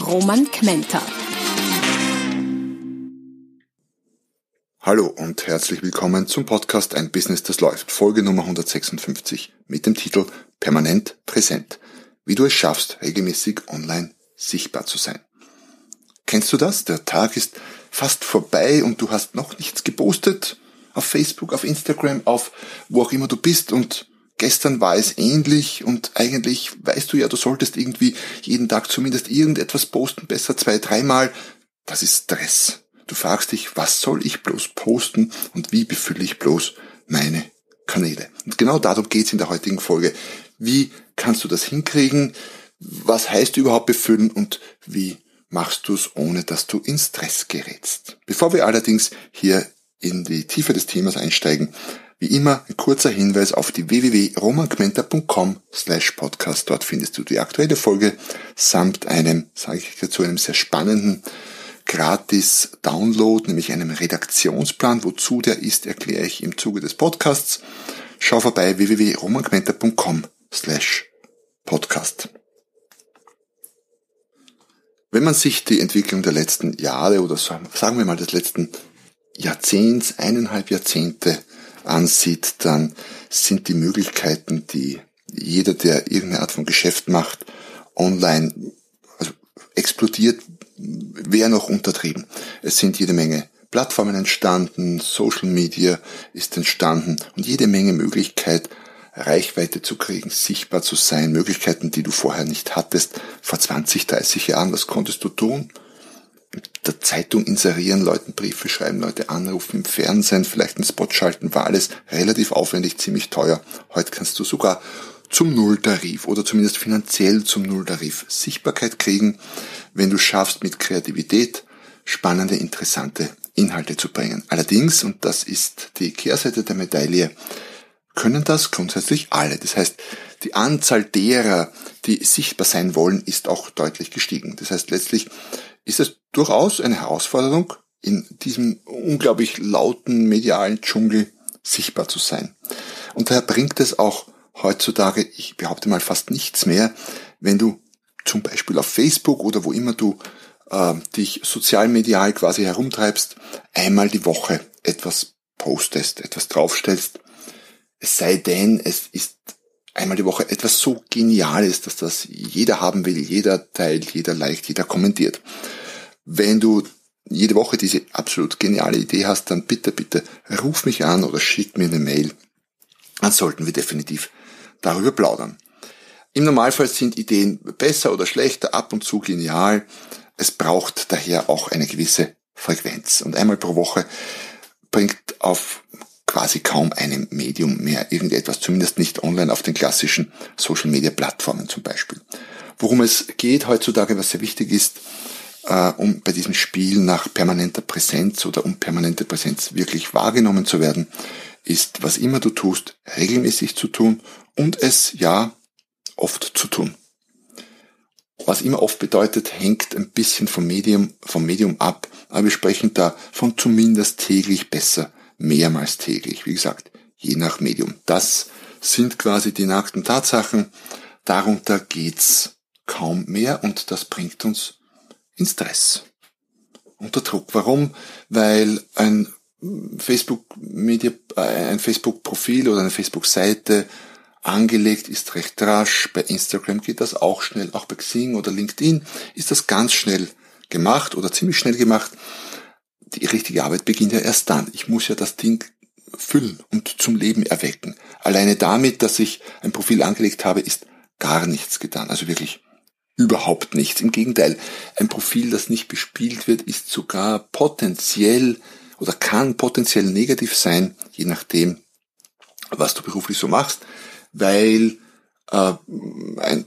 Roman Kmenter. Hallo und herzlich willkommen zum Podcast Ein Business, das läuft, Folge Nummer 156 mit dem Titel Permanent präsent. Wie du es schaffst, regelmäßig online sichtbar zu sein. Kennst du das? Der Tag ist fast vorbei und du hast noch nichts gepostet auf Facebook, auf Instagram, auf wo auch immer du bist und gestern war es ähnlich und eigentlich weißt du ja, du solltest irgendwie jeden Tag zumindest irgendetwas posten, besser zwei, dreimal. Das ist Stress. Du fragst dich, was soll ich bloß posten und wie befülle ich bloß meine Kanäle. Und genau darum geht's in der heutigen Folge. Wie kannst du das hinkriegen? Was heißt überhaupt befüllen und wie machst du es, ohne dass du in Stress gerätst? Bevor wir allerdings hier in die Tiefe des Themas einsteigen, wie immer ein kurzer Hinweis auf die www.romanquenter.com slash podcast. Dort findest du die aktuelle Folge samt einem, sage ich dazu, einem sehr spannenden gratis Download, nämlich einem Redaktionsplan. Wozu der ist, erkläre ich im Zuge des Podcasts. Schau vorbei www.romanquenter.com slash podcast. Wenn man sich die Entwicklung der letzten Jahre oder sagen wir mal des letzten Jahrzehnts, eineinhalb Jahrzehnte ansieht, dann sind die Möglichkeiten, die jeder, der irgendeine Art von Geschäft macht, online also explodiert, wäre noch untertrieben. Es sind jede Menge Plattformen entstanden, Social Media ist entstanden und jede Menge Möglichkeit, Reichweite zu kriegen, sichtbar zu sein, Möglichkeiten, die du vorher nicht hattest. Vor 20, 30 Jahren, was konntest du tun? Der Zeitung inserieren, Leuten Briefe schreiben, Leute anrufen, im Fernsehen, vielleicht einen Spot schalten, war alles relativ aufwendig, ziemlich teuer. Heute kannst du sogar zum Nulltarif oder zumindest finanziell zum Nulltarif Sichtbarkeit kriegen, wenn du schaffst, mit Kreativität spannende, interessante Inhalte zu bringen. Allerdings, und das ist die Kehrseite der Medaille, können das grundsätzlich alle. Das heißt, die Anzahl derer, die sichtbar sein wollen, ist auch deutlich gestiegen. Das heißt, letztlich ist es durchaus eine Herausforderung, in diesem unglaublich lauten medialen Dschungel sichtbar zu sein. Und daher bringt es auch heutzutage, ich behaupte mal fast nichts mehr, wenn du zum Beispiel auf Facebook oder wo immer du äh, dich sozialmedial quasi herumtreibst, einmal die Woche etwas postest, etwas draufstellst. Es sei denn, es ist einmal die Woche etwas so Geniales, dass das jeder haben will, jeder teilt, jeder liked, jeder kommentiert. Wenn du jede Woche diese absolut geniale Idee hast, dann bitte, bitte ruf mich an oder schick mir eine Mail. Dann sollten wir definitiv darüber plaudern. Im Normalfall sind Ideen besser oder schlechter, ab und zu genial. Es braucht daher auch eine gewisse Frequenz. Und einmal pro Woche bringt auf quasi kaum einem Medium mehr irgendetwas, zumindest nicht online auf den klassischen Social Media Plattformen zum Beispiel. Worum es geht heutzutage, was sehr wichtig ist, äh, um bei diesem Spiel nach permanenter Präsenz oder um permanente Präsenz wirklich wahrgenommen zu werden, ist, was immer du tust, regelmäßig zu tun und es ja oft zu tun. Was immer oft bedeutet, hängt ein bisschen vom Medium, vom Medium ab, aber wir sprechen da von zumindest täglich besser, mehrmals täglich. Wie gesagt, je nach Medium. Das sind quasi die nackten Tatsachen. Darunter geht's kaum mehr und das bringt uns in Stress, unter Druck. Warum? Weil ein Facebook-Media, ein Facebook-Profil oder eine Facebook-Seite angelegt ist recht rasch. Bei Instagram geht das auch schnell. Auch bei Xing oder LinkedIn ist das ganz schnell gemacht oder ziemlich schnell gemacht. Die richtige Arbeit beginnt ja erst dann. Ich muss ja das Ding füllen und zum Leben erwecken. Alleine damit, dass ich ein Profil angelegt habe, ist gar nichts getan. Also wirklich überhaupt nichts. Im Gegenteil, ein Profil, das nicht bespielt wird, ist sogar potenziell oder kann potenziell negativ sein, je nachdem, was du beruflich so machst, weil äh, ein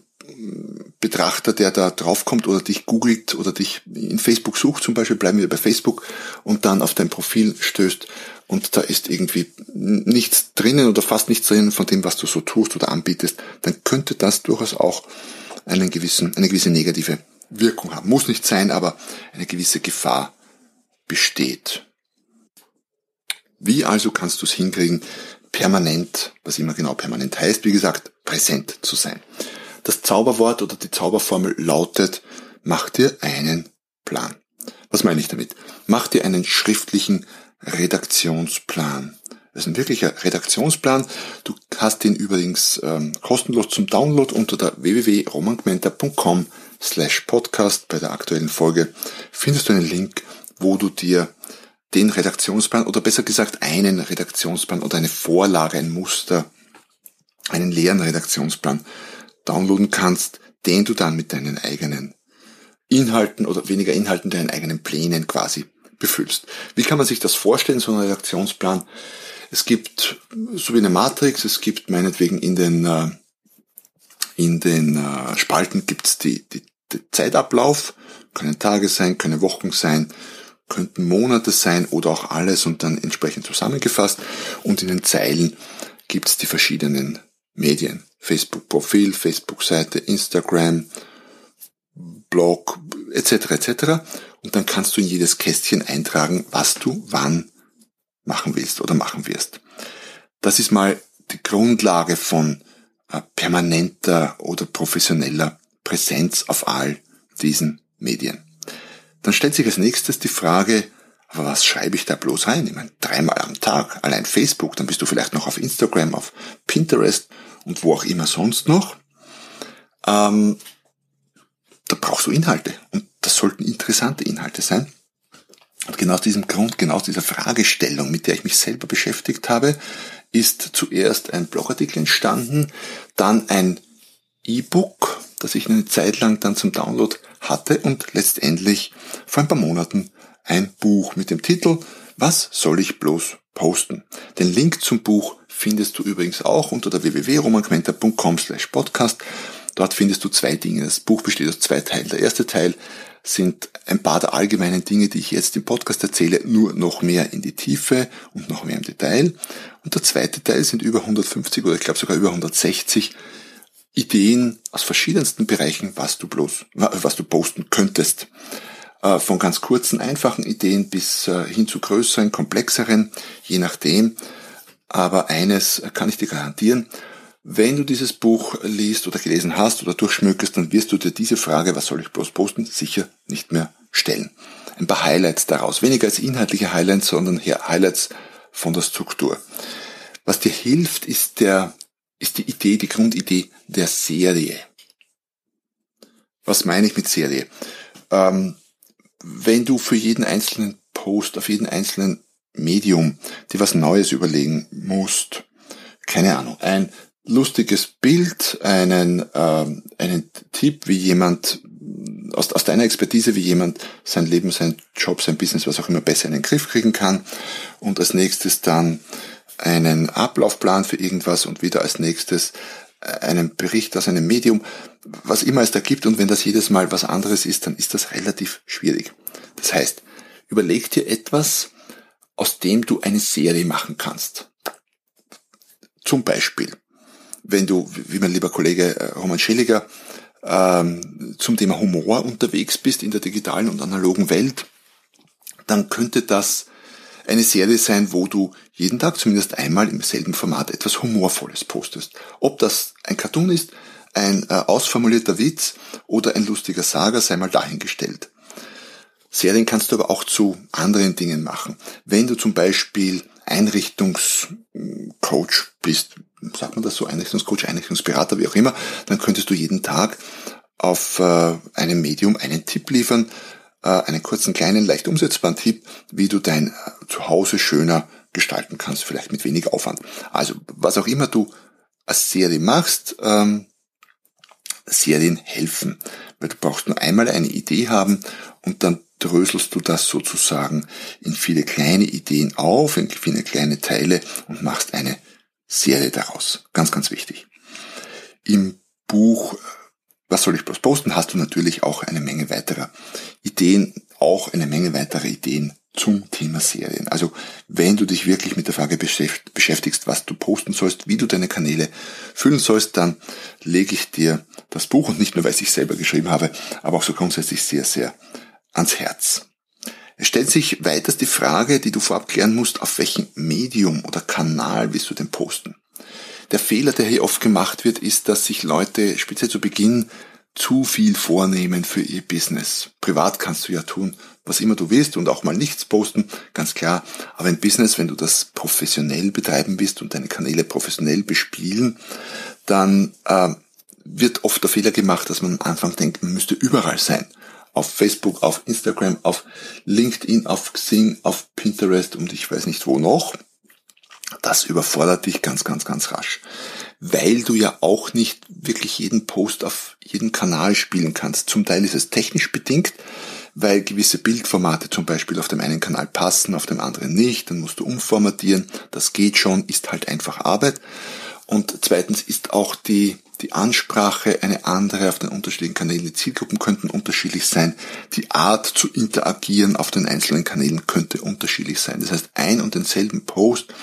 Betrachter, der da draufkommt oder dich googelt oder dich in Facebook sucht, zum Beispiel bleiben wir bei Facebook und dann auf dein Profil stößt und da ist irgendwie nichts drinnen oder fast nichts drinnen von dem, was du so tust oder anbietest, dann könnte das durchaus auch einen gewissen, eine gewisse negative Wirkung haben. Muss nicht sein, aber eine gewisse Gefahr besteht. Wie also kannst du es hinkriegen, permanent, was immer genau permanent heißt, wie gesagt, präsent zu sein? Das Zauberwort oder die Zauberformel lautet, mach dir einen Plan. Was meine ich damit? Mach dir einen schriftlichen Redaktionsplan. Das ist ein wirklicher Redaktionsplan. Du hast ihn übrigens ähm, kostenlos zum Download unter der www.romangmenta.com slash podcast. Bei der aktuellen Folge findest du einen Link, wo du dir den Redaktionsplan oder besser gesagt einen Redaktionsplan oder eine Vorlage, ein Muster, einen leeren Redaktionsplan downloaden kannst, den du dann mit deinen eigenen Inhalten oder weniger Inhalten, deinen eigenen Plänen quasi befüllst. Wie kann man sich das vorstellen, so ein Redaktionsplan? Es gibt so wie eine Matrix, es gibt meinetwegen in den, äh, in den äh, Spalten gibt's die, die, die Zeitablauf, können Tage sein, können Wochen sein, könnten Monate sein oder auch alles und dann entsprechend zusammengefasst. Und in den Zeilen gibt's die verschiedenen Medien. Facebook-Profil, Facebook-Seite, Instagram, Blog, etc. etc. Und dann kannst du in jedes Kästchen eintragen, was du wann machen willst oder machen wirst. Das ist mal die Grundlage von äh, permanenter oder professioneller Präsenz auf all diesen Medien. Dann stellt sich als nächstes die Frage, aber was schreibe ich da bloß rein? Ich meine, dreimal am Tag, allein Facebook, dann bist du vielleicht noch auf Instagram, auf Pinterest und wo auch immer sonst noch. Ähm, da brauchst du Inhalte und das sollten interessante Inhalte sein. Und genau aus diesem Grund, genau aus dieser Fragestellung, mit der ich mich selber beschäftigt habe, ist zuerst ein Blogartikel entstanden, dann ein E-Book, das ich eine Zeit lang dann zum Download hatte und letztendlich vor ein paar Monaten ein Buch mit dem Titel Was soll ich bloß posten? Den Link zum Buch findest du übrigens auch unter der www.romanquenter.com slash podcast. Dort findest du zwei Dinge. Das Buch besteht aus zwei Teilen. Der erste Teil sind ein paar der allgemeinen Dinge, die ich jetzt im Podcast erzähle, nur noch mehr in die Tiefe und noch mehr im Detail. Und der zweite Teil sind über 150 oder ich glaube sogar über 160 Ideen aus verschiedensten Bereichen, was du bloß, was du posten könntest. Äh, von ganz kurzen, einfachen Ideen bis äh, hin zu größeren, komplexeren, je nachdem. Aber eines kann ich dir garantieren, wenn du dieses Buch liest oder gelesen hast oder durchschmückest, dann wirst du dir diese Frage, was soll ich bloß posten, sicher nicht mehr stellen. Ein paar Highlights daraus. Weniger als inhaltliche Highlights, sondern Highlights von der Struktur. Was dir hilft, ist der, ist die Idee, die Grundidee der Serie. Was meine ich mit Serie? Ähm, wenn du für jeden einzelnen Post, auf jeden einzelnen Medium dir was Neues überlegen musst, keine Ahnung, ein lustiges Bild, einen, ähm, einen Tipp, wie jemand aus, aus deiner Expertise, wie jemand sein Leben, sein Job, sein Business, was auch immer besser in den Griff kriegen kann. Und als nächstes dann einen Ablaufplan für irgendwas und wieder als nächstes äh, einen Bericht aus einem Medium, was immer es da gibt und wenn das jedes Mal was anderes ist, dann ist das relativ schwierig. Das heißt, überleg dir etwas, aus dem du eine Serie machen kannst. Zum Beispiel, wenn du, wie mein lieber Kollege äh, Roman Schilliger, ähm, zum Thema Humor unterwegs bist in der digitalen und analogen Welt, dann könnte das eine Serie sein, wo du jeden Tag zumindest einmal im selben Format etwas Humorvolles postest. Ob das ein Cartoon ist, ein äh, ausformulierter Witz oder ein lustiger Saga, sei mal dahingestellt. Serien kannst du aber auch zu anderen Dingen machen. Wenn du zum Beispiel Einrichtungscoach bist, sagt man das so, Einrichtungscoach, Einrichtungsberater, wie auch immer, dann könntest du jeden Tag auf äh, einem Medium einen Tipp liefern, äh, einen kurzen, kleinen, leicht umsetzbaren Tipp, wie du dein äh, Zuhause schöner gestalten kannst, vielleicht mit wenig Aufwand. Also was auch immer du als Serie machst, ähm, Serien helfen, weil du brauchst nur einmal eine Idee haben und dann dröselst du das sozusagen in viele kleine Ideen auf, in viele kleine Teile und machst eine Serie daraus. Ganz, ganz wichtig. Im Buch was soll ich bloß posten, hast du natürlich auch eine Menge weiterer Ideen, auch eine Menge weiterer Ideen zum Thema Serien. Also wenn du dich wirklich mit der Frage beschäftigst, was du posten sollst, wie du deine Kanäle füllen sollst, dann lege ich dir das Buch und nicht nur, weil ich selber geschrieben habe, aber auch so grundsätzlich sehr, sehr ans Herz. Es stellt sich weiters die Frage, die du vorab klären musst, auf welchem Medium oder Kanal willst du denn posten? Der Fehler, der hier oft gemacht wird, ist, dass sich Leute speziell zu Beginn zu viel vornehmen für ihr Business. Privat kannst du ja tun, was immer du willst und auch mal nichts posten, ganz klar. Aber im Business, wenn du das professionell betreiben willst und deine Kanäle professionell bespielen, dann äh, wird oft der Fehler gemacht, dass man am Anfang denkt, man müsste überall sein. Auf Facebook, auf Instagram, auf LinkedIn, auf Xing, auf Pinterest und ich weiß nicht wo noch. Das überfordert dich ganz, ganz, ganz rasch. Weil du ja auch nicht wirklich jeden Post auf jeden Kanal spielen kannst. Zum Teil ist es technisch bedingt, weil gewisse Bildformate zum Beispiel auf dem einen Kanal passen, auf dem anderen nicht. Dann musst du umformatieren. Das geht schon, ist halt einfach Arbeit. Und zweitens ist auch die, die Ansprache eine andere auf den unterschiedlichen Kanälen. Die Zielgruppen könnten unterschiedlich sein. Die Art zu interagieren auf den einzelnen Kanälen könnte unterschiedlich sein. Das heißt, ein und denselben Post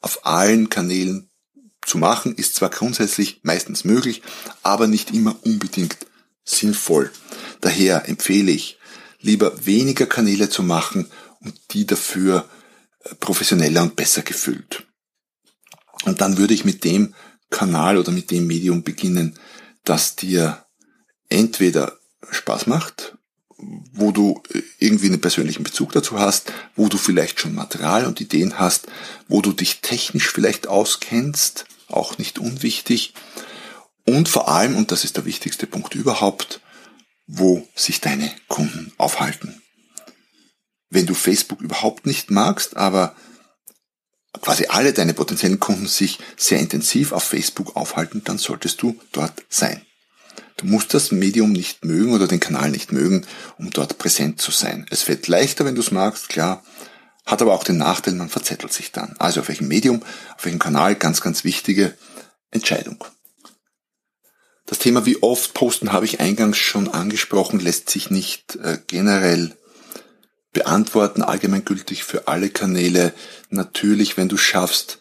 auf allen Kanälen zu machen, ist zwar grundsätzlich meistens möglich, aber nicht immer unbedingt sinnvoll. Daher empfehle ich, lieber weniger Kanäle zu machen und die dafür äh, professioneller und besser gefüllt. Und dann würde ich mit dem Kanal oder mit dem Medium beginnen, das dir entweder Spaß macht, wo du äh, irgendwie einen persönlichen Bezug dazu hast, wo du vielleicht schon Material und Ideen hast, wo du dich technisch vielleicht auskennst, auch nicht unwichtig. Und vor allem, und das ist der wichtigste Punkt überhaupt, wo sich deine Kunden aufhalten. Wenn du Facebook überhaupt nicht magst, aber quasi alle deine potenziellen Kunden sich sehr intensiv auf Facebook aufhalten, dann solltest du dort sein. Du musst das Medium nicht mögen oder den Kanal nicht mögen, um dort präsent zu sein. Es wird leichter, wenn du es magst, klar, hat aber auch den Nachteil, man verzettelt sich dann. Also auf welchem Medium, auf welchem Kanal, ganz, ganz wichtige Entscheidung. Das Thema, wie oft posten, habe ich eingangs schon angesprochen, lässt sich nicht äh, generell beantworten, allgemeingültig für alle Kanäle. Natürlich, wenn du schaffst,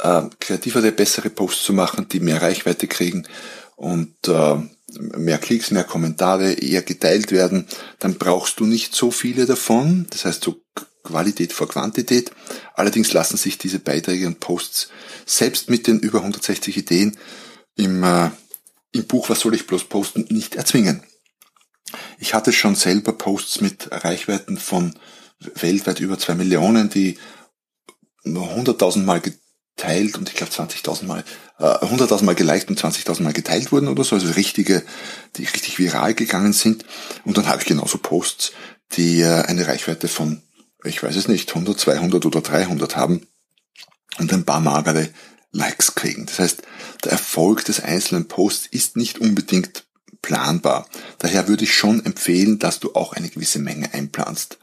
äh, kreativere, bessere Posts zu machen, die mehr Reichweite kriegen und äh, mehr Klicks, mehr Kommentare eher geteilt werden, dann brauchst du nicht so viele davon. Das heißt, so Qualität vor Quantität. Allerdings lassen sich diese Beiträge und Posts selbst mit den über 160 Ideen im, im Buch Was soll ich bloß posten nicht erzwingen. Ich hatte schon selber Posts mit Reichweiten von weltweit über zwei Millionen, die 100.000 Mal geteilt und ich glaube 20.000 Mal, äh, 100.000 Mal geliked und 20.000 Mal geteilt wurden oder so, also richtige, die richtig viral gegangen sind. Und dann habe ich genauso Posts, die äh, eine Reichweite von ich weiß es nicht, 100, 200 oder 300 haben und ein paar magere Likes kriegen. Das heißt, der Erfolg des einzelnen Posts ist nicht unbedingt planbar. Daher würde ich schon empfehlen, dass du auch eine gewisse Menge einplanst.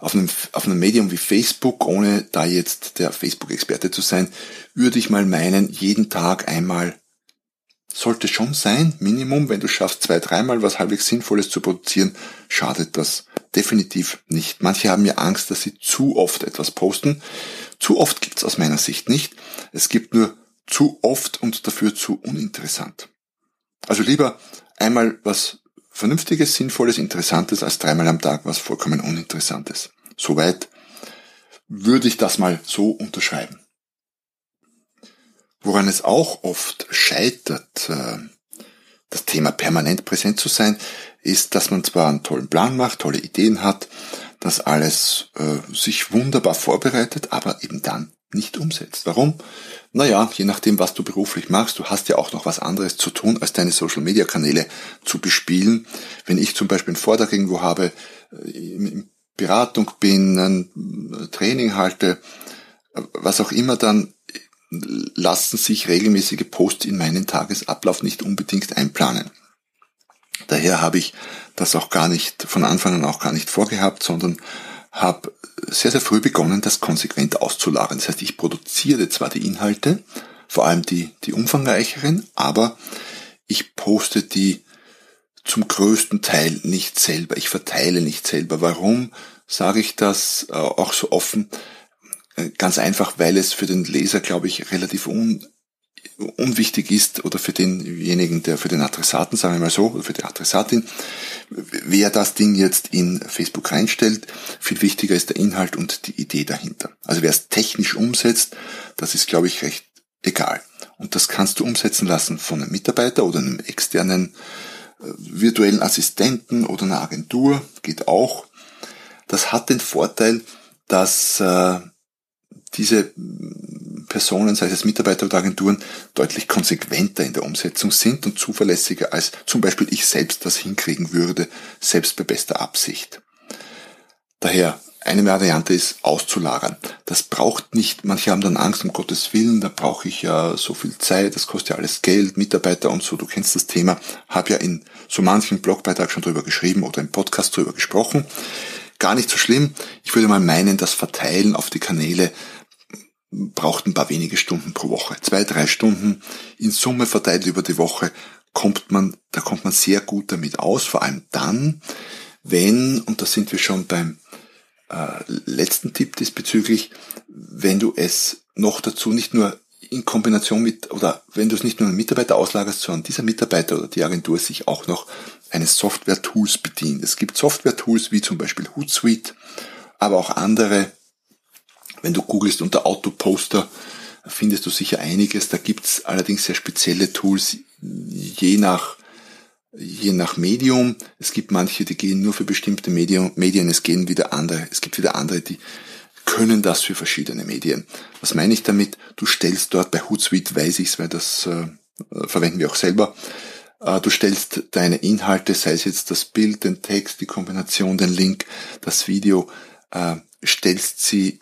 Auf einem, auf einem Medium wie Facebook, ohne da jetzt der Facebook-Experte zu sein, würde ich mal meinen, jeden Tag einmal sollte schon sein, Minimum, wenn du schaffst, zwei, dreimal was halbwegs Sinnvolles zu produzieren, schadet das definitiv nicht. Manche haben ja Angst, dass sie zu oft etwas posten. Zu oft gibt's aus meiner Sicht nicht. Es gibt nur zu oft und dafür zu uninteressant. Also lieber einmal was Vernünftiges, Sinnvolles, Interessantes als dreimal am Tag was vollkommen Uninteressantes. Soweit würde ich das mal so unterschreiben. Woran es auch oft scheitert, äh, das Thema permanent präsent zu sein, ist, dass man zwar einen tollen Plan macht, tolle Ideen hat, dass alles äh, sich wunderbar vorbereitet, aber eben dann nicht umsetzt. Warum? Naja, je nachdem, was du beruflich machst, du hast ja auch noch was anderes zu tun, als deine Social-Media-Kanäle zu bespielen. Wenn ich zum Beispiel einen Vortrag irgendwo habe, äh, in Beratung bin, ein Training halte, was auch immer, dann lassen sich regelmäßige Posts in meinen Tagesablauf nicht unbedingt einplanen. Daher habe ich das auch gar nicht von Anfang an auch gar nicht vorgehabt, sondern habe sehr, sehr früh begonnen, das konsequent auszulagern. Das heißt, ich produziere zwar die Inhalte, vor allem die, die umfangreicheren, aber ich poste die zum größten Teil nicht selber. Ich verteile nicht selber. Warum sage ich das äh, auch so offen? Äh, ganz einfach, weil es für den Leser, glaube ich, relativ un unwichtig ist oder für denjenigen, der für den Adressaten, sagen wir mal so, oder für die Adressatin, wer das Ding jetzt in Facebook reinstellt. Viel wichtiger ist der Inhalt und die Idee dahinter. Also wer es technisch umsetzt, das ist, glaube ich, recht egal. Und das kannst du umsetzen lassen von einem Mitarbeiter oder einem externen äh, virtuellen Assistenten oder einer Agentur, geht auch. Das hat den Vorteil, dass äh, diese Personen, sei es Mitarbeiter oder Agenturen, deutlich konsequenter in der Umsetzung sind und zuverlässiger als zum Beispiel ich selbst das hinkriegen würde, selbst bei bester Absicht. Daher, eine Variante ist auszulagern. Das braucht nicht, manche haben dann Angst, um Gottes Willen, da brauche ich ja so viel Zeit, das kostet ja alles Geld, Mitarbeiter und so, du kennst das Thema, habe ja in so manchen Blogbeitrag schon drüber geschrieben oder im Podcast drüber gesprochen. Gar nicht so schlimm. Ich würde mal meinen, das Verteilen auf die Kanäle braucht ein paar wenige Stunden pro Woche. Zwei, drei Stunden in Summe verteilt über die Woche kommt man, da kommt man sehr gut damit aus, vor allem dann, wenn, und da sind wir schon beim äh, letzten Tipp diesbezüglich, wenn du es noch dazu nicht nur in Kombination mit, oder wenn du es nicht nur einen Mitarbeiter auslagerst, sondern dieser Mitarbeiter oder die Agentur sich auch noch eines Software-Tools bedient. Es gibt Software-Tools wie zum Beispiel Hootsuite, aber auch andere, wenn du googelst unter Autoposter, findest du sicher einiges. Da gibt's allerdings sehr spezielle Tools, je nach, je nach Medium. Es gibt manche, die gehen nur für bestimmte Medien, Medien, es gehen wieder andere, es gibt wieder andere, die können das für verschiedene Medien. Was meine ich damit? Du stellst dort bei Hootsuite, weiß ich's, weil das äh, verwenden wir auch selber, äh, du stellst deine Inhalte, sei es jetzt das Bild, den Text, die Kombination, den Link, das Video, äh, stellst sie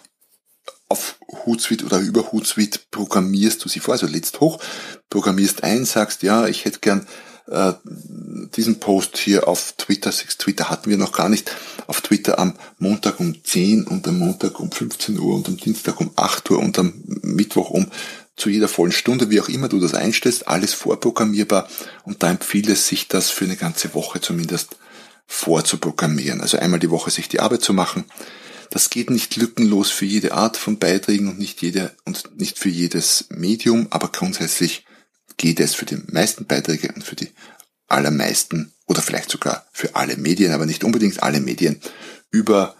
auf Hootsuite oder über Hootsuite programmierst du sie vor, also lädst hoch, programmierst ein, sagst, ja, ich hätte gern äh, diesen Post hier auf Twitter, Twitter hatten wir noch gar nicht, auf Twitter am Montag um 10 und am Montag um 15 Uhr und am Dienstag um 8 Uhr und am Mittwoch um zu jeder vollen Stunde, wie auch immer du das einstellst, alles vorprogrammierbar. Und da empfiehlt es sich das für eine ganze Woche zumindest vorzuprogrammieren. Also einmal die Woche sich die Arbeit zu machen, das geht nicht lückenlos für jede Art von Beiträgen und nicht jede und nicht für jedes Medium, aber grundsätzlich geht es für die meisten Beiträge und für die allermeisten oder vielleicht sogar für alle Medien, aber nicht unbedingt alle Medien über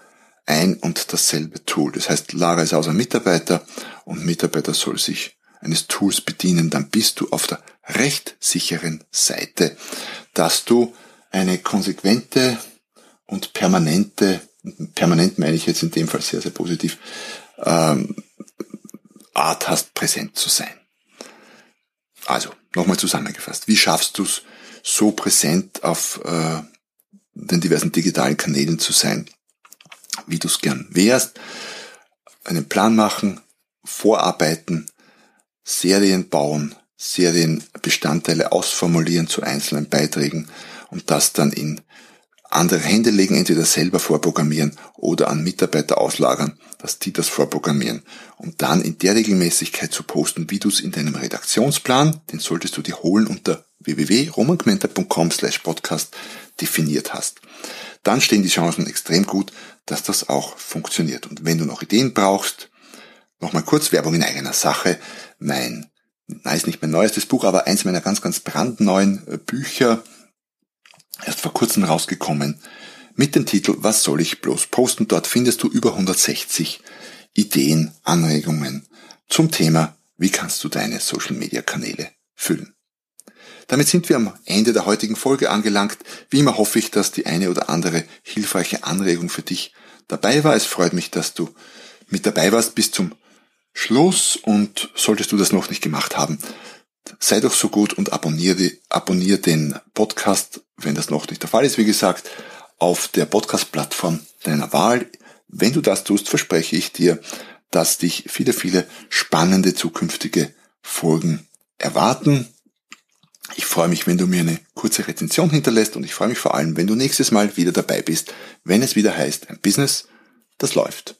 ein und dasselbe Tool. Das heißt, Lara ist außer Mitarbeiter und Mitarbeiter soll sich eines Tools bedienen, dann bist du auf der recht sicheren Seite, dass du eine konsequente und permanente permanent meine ich jetzt in dem Fall sehr, sehr positiv, ähm, Art hast, präsent zu sein. Also, nochmal zusammengefasst. Wie schaffst du es, so präsent auf äh, den diversen digitalen Kanälen zu sein, wie du es gern wärst? Einen Plan machen, vorarbeiten, Serien bauen, Serienbestandteile ausformulieren zu einzelnen Beiträgen und das dann in andere Hände legen, entweder selber vorprogrammieren oder an Mitarbeiter auslagern, dass die das vorprogrammieren. Und dann in der Regelmäßigkeit zu posten, wie du es in deinem Redaktionsplan, den solltest du dir holen unter www.romangmenta.com slash podcast definiert hast. Dann stehen die Chancen extrem gut, dass das auch funktioniert. Und wenn du noch Ideen brauchst, nochmal kurz Werbung in eigener Sache. Mein, nein, ist nicht mein neuestes Buch, aber eins meiner ganz, ganz brandneuen Bücher, erst vor kurzem rausgekommen mit dem Titel Was soll ich bloß posten? Dort findest du über 160 Ideen, Anregungen zum Thema, wie kannst du deine Social Media Kanäle füllen. Damit sind wir am Ende der heutigen Folge angelangt. Wie immer hoffe ich, dass die eine oder andere hilfreiche Anregung für dich dabei war. Es freut mich, dass du mit dabei warst bis zum Schluss und solltest du das noch nicht gemacht haben, sei doch so gut und abonniere, abonniere den Podcast, wenn das noch nicht der Fall ist, wie gesagt, auf der Podcast-Plattform deiner Wahl. Wenn du das tust, verspreche ich dir, dass dich viele, viele spannende zukünftige Folgen erwarten. Ich freue mich, wenn du mir eine kurze Rezension hinterlässt und ich freue mich vor allem, wenn du nächstes Mal wieder dabei bist, wenn es wieder heißt, ein Business, das läuft.